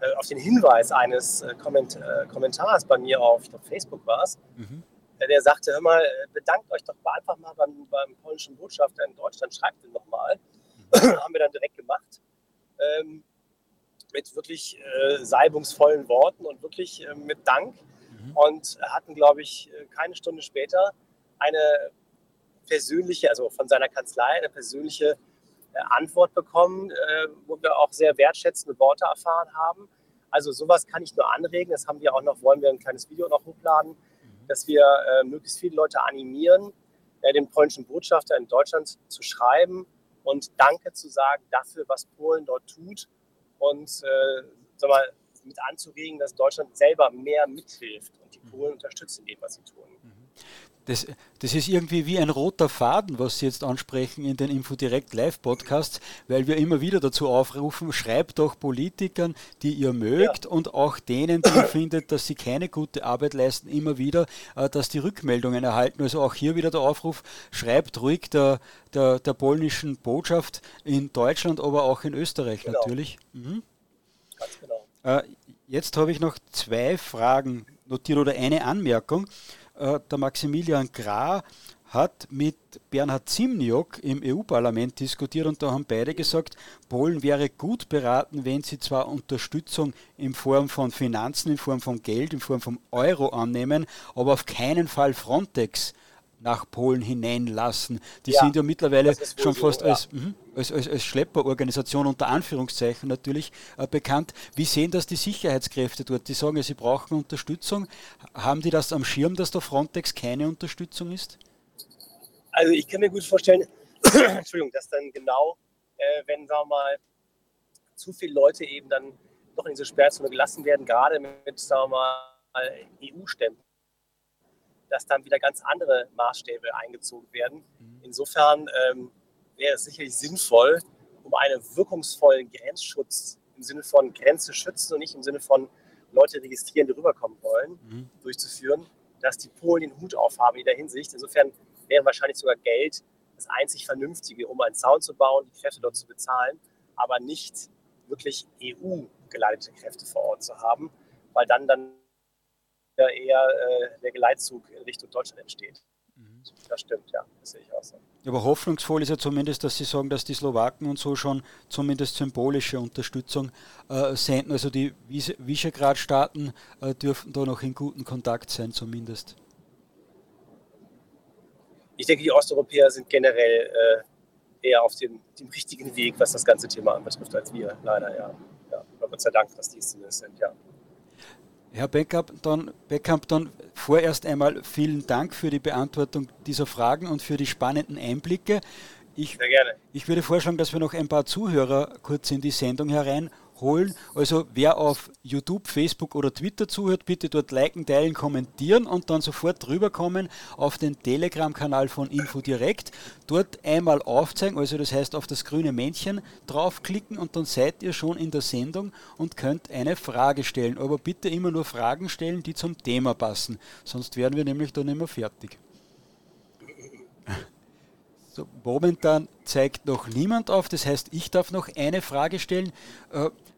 äh, auf den Hinweis eines äh, Komment äh, Kommentars bei mir auf, ich glaube Facebook war es, mhm. Äh, der sagte, hör mal, äh, bedankt euch doch einfach mal beim, beim polnischen Botschafter in Deutschland, schreibt ihn nochmal. Mhm. haben wir dann direkt gemacht ähm, mit wirklich äh, salbungsvollen Worten und wirklich mit Dank. Mhm. Und hatten, glaube ich, äh, keine Stunde später eine persönliche, also von seiner Kanzlei, eine persönliche äh, Antwort bekommen, äh, wo wir auch sehr wertschätzende Worte erfahren haben. Also sowas kann ich nur anregen. Das haben wir auch noch, wollen wir ein kleines Video noch hochladen, mhm. dass wir möglichst viele Leute animieren, den polnischen Botschafter in Deutschland zu schreiben und Danke zu sagen dafür, was Polen dort tut und äh, sag mal, mit anzuregen, dass Deutschland selber mehr mithilft und die Polen unterstützt in dem, was sie tun. Das, das, ist irgendwie wie ein roter Faden, was Sie jetzt ansprechen in den Infodirect Live-Podcasts, weil wir immer wieder dazu aufrufen, schreibt doch Politikern, die ihr mögt ja. und auch denen, die ihr findet, dass sie keine gute Arbeit leisten, immer wieder, äh, dass die Rückmeldungen erhalten. Also auch hier wieder der Aufruf, schreibt ruhig der, der, der polnischen Botschaft in Deutschland, aber auch in Österreich genau. natürlich. Mhm. Ganz genau. Äh, jetzt habe ich noch zwei Fragen notiert oder eine Anmerkung. Äh, der Maximilian Gra hat mit Bernhard Zimniok im EU-Parlament diskutiert und da haben beide gesagt, Polen wäre gut beraten, wenn sie zwar Unterstützung in Form von Finanzen, in Form von Geld, in Form von Euro annehmen, aber auf keinen Fall Frontex nach Polen hineinlassen. Die ja, sind ja mittlerweile schon fast so, als, ja. mh, als, als, als, Schlepperorganisation unter Anführungszeichen natürlich äh, bekannt. Wie sehen das die Sicherheitskräfte dort? Die sagen ja, sie brauchen Unterstützung. Haben die das am Schirm, dass der Frontex keine Unterstützung ist? Also ich kann mir gut vorstellen, Entschuldigung, dass dann genau, äh, wenn sagen wir mal, zu viele Leute eben dann doch in diese Sperrzone gelassen werden, gerade mit, sagen wir mal, EU-Stämmen dass dann wieder ganz andere Maßstäbe eingezogen werden. Mhm. Insofern ähm, wäre es sicherlich sinnvoll, um einen wirkungsvollen Grenzschutz im Sinne von Grenze schützen und nicht im Sinne von Leute registrieren, die rüberkommen wollen, mhm. durchzuführen, dass die Polen den Hut aufhaben in der Hinsicht. Insofern wäre wahrscheinlich sogar Geld das einzig Vernünftige, um einen Zaun zu bauen, die Kräfte dort zu bezahlen, aber nicht wirklich EU-geleitete Kräfte vor Ort zu haben, weil dann dann eher äh, der Geleitzug in Richtung Deutschland entsteht. Mhm. Das stimmt, ja, das sehe ich auch so. Aber hoffnungsvoll ist ja zumindest, dass Sie sagen, dass die Slowaken und so schon zumindest symbolische Unterstützung äh, senden. Also die Visegrad-Staaten äh, dürften da noch in guten Kontakt sein, zumindest. Ich denke, die Osteuropäer sind generell äh, eher auf dem, dem, richtigen Weg, was das ganze Thema anbetrifft, als wir, leider, ja. ja. Gott sei Dank, dass die es zumindest sind, ja. Herr Beckamp, dann, vorerst einmal vielen Dank für die Beantwortung dieser Fragen und für die spannenden Einblicke. Ich, Sehr gerne. Ich würde vorschlagen, dass wir noch ein paar Zuhörer kurz in die Sendung herein holen. Also wer auf YouTube, Facebook oder Twitter zuhört, bitte dort liken, teilen, kommentieren und dann sofort rüberkommen auf den Telegram-Kanal von InfoDirect. Dort einmal aufzeigen, also das heißt auf das grüne Männchen draufklicken und dann seid ihr schon in der Sendung und könnt eine Frage stellen. Aber bitte immer nur Fragen stellen, die zum Thema passen. Sonst werden wir nämlich dann immer fertig. So, Momentan zeigt noch niemand auf. Das heißt, ich darf noch eine Frage stellen.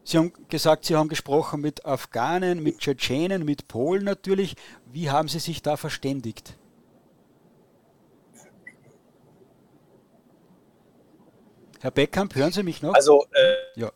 Äh, Sie haben gesagt, Sie haben gesprochen mit Afghanen, mit Tschetschenen, mit Polen natürlich. Wie haben Sie sich da verständigt? Herr Beckamp, hören Sie mich noch? Also, äh, ja.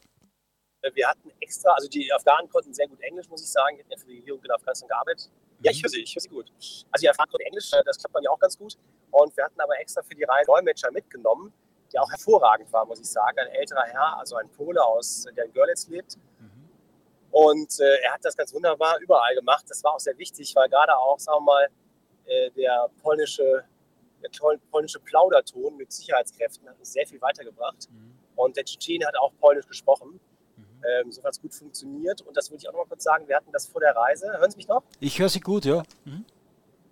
wir hatten extra, also die Afghanen konnten sehr gut Englisch, muss ich sagen. Die hatten ja für die Regierung in Afghanistan gearbeitet. Ja, ich höre Sie, ich höre Sie gut. Also die Erfahrung mit Englisch, das klappt bei mir auch ganz gut. Und wir hatten aber extra für die Reihe Dolmetscher mitgenommen, der auch hervorragend war, muss ich sagen. Ein älterer Herr, also ein Pole aus, der in Görlitz lebt. Mhm. Und äh, er hat das ganz wunderbar überall gemacht. Das war auch sehr wichtig, weil gerade auch, sagen wir mal, äh, der polnische, der polnische Plauderton mit Sicherheitskräften hat uns sehr viel weitergebracht. Mhm. Und der Tschetschen hat auch Polnisch gesprochen. Ähm, so hat es gut funktioniert. Und das würde ich auch noch mal kurz sagen. Wir hatten das vor der Reise. Hören Sie mich noch? Ich höre Sie gut, ja. Mhm.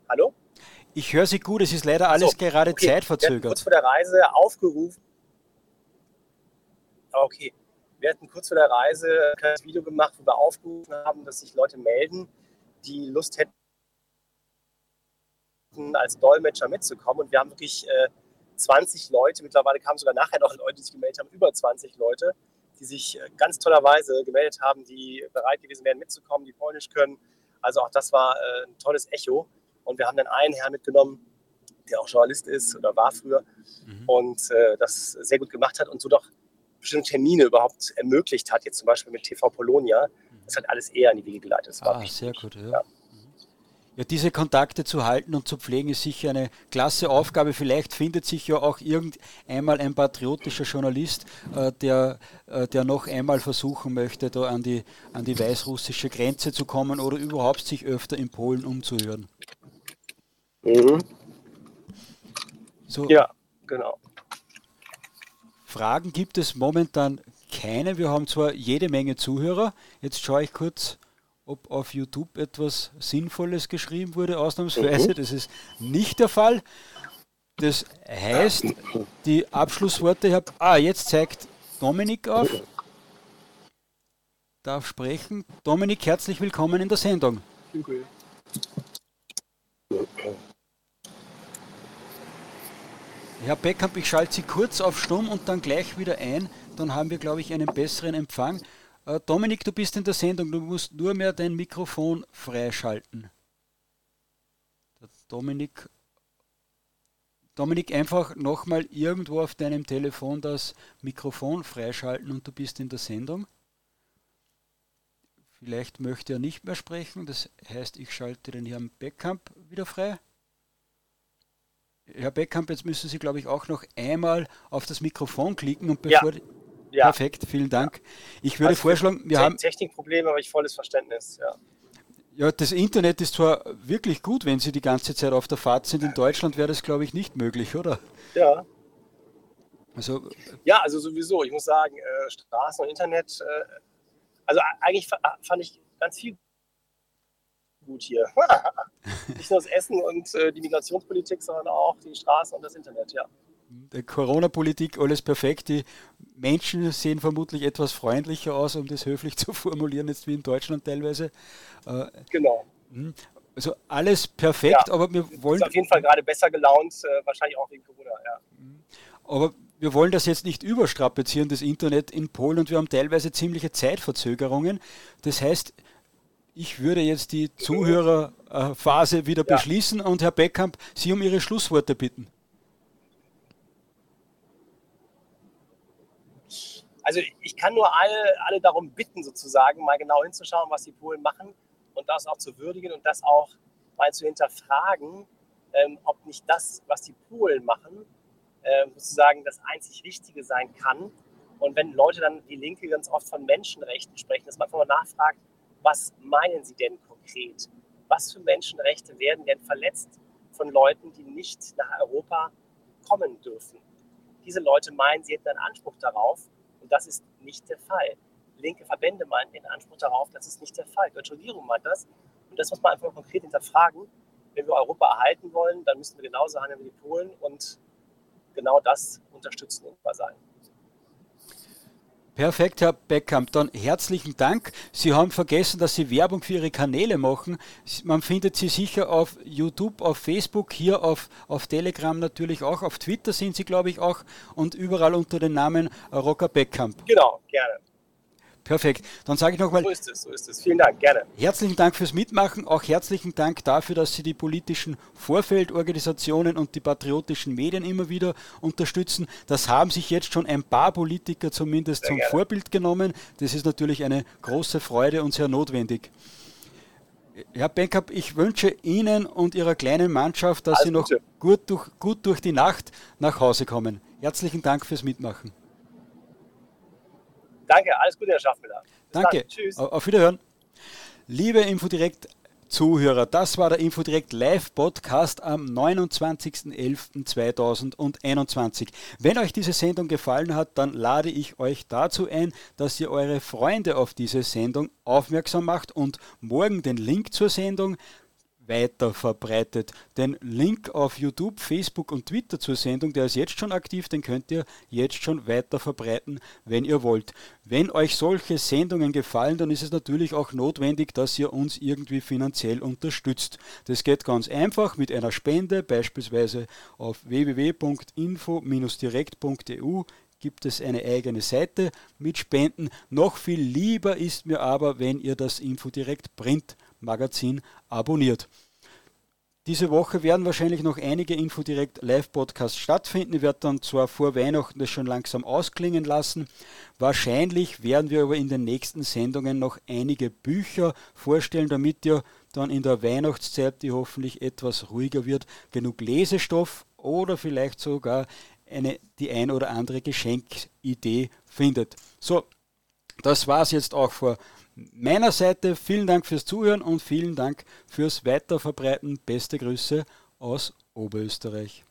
Hallo? Ich höre Sie gut. Es ist leider alles so, gerade okay. zeitverzögert. Wir kurz vor der Reise aufgerufen. Okay. Wir hatten kurz vor der Reise ein kleines Video gemacht, wo wir aufgerufen haben, dass sich Leute melden, die Lust hätten, als Dolmetscher mitzukommen. Und wir haben wirklich äh, 20 Leute, mittlerweile kamen sogar nachher noch Leute, die sich gemeldet haben, über 20 Leute die sich äh, ganz tollerweise gemeldet haben, die bereit gewesen wären mitzukommen, die Polnisch können. Also auch das war äh, ein tolles Echo. Und wir haben dann einen Herrn mitgenommen, der auch Journalist ist oder war früher mhm. und äh, das sehr gut gemacht hat und so doch bestimmte Termine überhaupt ermöglicht hat, jetzt zum Beispiel mit TV Polonia. Mhm. Das hat alles eher in die Wege geleitet. Das ah, sehr gut, ja. ja. Ja, diese Kontakte zu halten und zu pflegen ist sicher eine klasse Aufgabe. Vielleicht findet sich ja auch irgendeinmal ein patriotischer Journalist, äh, der, äh, der noch einmal versuchen möchte, da an die, an die weißrussische Grenze zu kommen oder überhaupt sich öfter in Polen umzuhören. Mhm. So, ja, genau. Fragen gibt es momentan keine. Wir haben zwar jede Menge Zuhörer. Jetzt schaue ich kurz ob auf YouTube etwas Sinnvolles geschrieben wurde, ausnahmsweise. Mhm. Das ist nicht der Fall. Das heißt, die Abschlussworte, habe. ah, jetzt zeigt Dominik auf. Darf sprechen. Dominik, herzlich willkommen in der Sendung. Okay. Herr Beckamp, ich schalte Sie kurz auf Stumm und dann gleich wieder ein. Dann haben wir, glaube ich, einen besseren Empfang. Äh, Dominik, du bist in der Sendung, du musst nur mehr dein Mikrofon freischalten. Dominik, Dominik, einfach nochmal irgendwo auf deinem Telefon das Mikrofon freischalten und du bist in der Sendung. Vielleicht möchte er nicht mehr sprechen, das heißt, ich schalte den Herrn Beckamp wieder frei. Herr Beckamp, jetzt müssen Sie, glaube ich, auch noch einmal auf das Mikrofon klicken und bevor. Ja. Ja. Perfekt, vielen Dank. Ich würde also vorschlagen, wir haben. Technikprobleme, aber ich volles Verständnis, ja. Ja, das Internet ist zwar wirklich gut, wenn Sie die ganze Zeit auf der Fahrt sind. In Deutschland wäre das, glaube ich, nicht möglich, oder? Ja. Also, ja, also sowieso. Ich muss sagen, äh, Straßen und Internet, äh, also eigentlich fand ich ganz viel gut hier. nicht nur das Essen und äh, die Migrationspolitik, sondern auch die Straßen und das Internet, ja der Corona-Politik alles perfekt. Die Menschen sehen vermutlich etwas freundlicher aus, um das höflich zu formulieren, jetzt wie in Deutschland teilweise. Äh, genau. Hm. Also alles perfekt, ja, aber wir wollen. Ist auf jeden Fall gerade besser gelaunt, äh, wahrscheinlich auch wegen Corona, ja. Hm. Aber wir wollen das jetzt nicht überstrapazieren, das Internet in Polen, und wir haben teilweise ziemliche Zeitverzögerungen. Das heißt, ich würde jetzt die Zuhörerphase wieder ja. beschließen und Herr Beckamp, Sie um Ihre Schlussworte bitten. Also ich kann nur alle, alle darum bitten, sozusagen mal genau hinzuschauen, was die Polen machen und das auch zu würdigen und das auch mal zu hinterfragen, ähm, ob nicht das, was die Polen machen, äh, sozusagen das einzig Richtige sein kann. Und wenn Leute dann, die Linke ganz oft von Menschenrechten sprechen, dass man einfach mal nachfragt, was meinen sie denn konkret? Was für Menschenrechte werden denn verletzt von Leuten, die nicht nach Europa kommen dürfen? Diese Leute meinen, sie hätten einen Anspruch darauf, und das ist nicht der Fall. Linke Verbände meinen den Anspruch darauf, das ist nicht der Fall. Die deutsche Regierung meint das. Und das muss man einfach konkret hinterfragen. Wenn wir Europa erhalten wollen, dann müssen wir genauso handeln wie die Polen und genau das unterstützen und sein. Perfekt, Herr Beckamp. Dann herzlichen Dank. Sie haben vergessen, dass Sie Werbung für Ihre Kanäle machen. Man findet Sie sicher auf YouTube, auf Facebook, hier auf, auf Telegram natürlich auch. Auf Twitter sind Sie, glaube ich, auch und überall unter dem Namen Rocker Beckamp. Genau, gerne. Perfekt. Dann sage ich nochmal. So ist es, so ist es. Vielen Dank, gerne. Herzlichen Dank fürs Mitmachen. Auch herzlichen Dank dafür, dass Sie die politischen Vorfeldorganisationen und die patriotischen Medien immer wieder unterstützen. Das haben sich jetzt schon ein paar Politiker zumindest sehr zum gerne. Vorbild genommen. Das ist natürlich eine große Freude und sehr notwendig. Herr Benkap, ich wünsche Ihnen und Ihrer kleinen Mannschaft, dass Alles Sie noch gut durch, gut durch die Nacht nach Hause kommen. Herzlichen Dank fürs Mitmachen. Danke, alles Gute, Herr Schaffmüller. Danke. Dann. Tschüss. Auf Wiederhören. Liebe Infodirekt Zuhörer, das war der Infodirekt Live Podcast am 29.11.2021. Wenn euch diese Sendung gefallen hat, dann lade ich euch dazu ein, dass ihr eure Freunde auf diese Sendung aufmerksam macht und morgen den Link zur Sendung weiter verbreitet. Den Link auf YouTube, Facebook und Twitter zur Sendung, der ist jetzt schon aktiv, den könnt ihr jetzt schon weiter verbreiten, wenn ihr wollt. Wenn euch solche Sendungen gefallen, dann ist es natürlich auch notwendig, dass ihr uns irgendwie finanziell unterstützt. Das geht ganz einfach mit einer Spende, beispielsweise auf www.info-direkt.eu gibt es eine eigene Seite mit Spenden. Noch viel lieber ist mir aber, wenn ihr das Infodirekt Print Magazin abonniert. Diese Woche werden wahrscheinlich noch einige Infodirekt Live-Podcasts stattfinden. Ich werde dann zwar vor Weihnachten das schon langsam ausklingen lassen. Wahrscheinlich werden wir aber in den nächsten Sendungen noch einige Bücher vorstellen, damit ihr dann in der Weihnachtszeit, die hoffentlich etwas ruhiger wird, genug Lesestoff oder vielleicht sogar eine, die ein oder andere Geschenkidee findet. So, das war es jetzt auch vor meiner Seite vielen Dank fürs Zuhören und vielen Dank fürs Weiterverbreiten. Beste Grüße aus Oberösterreich.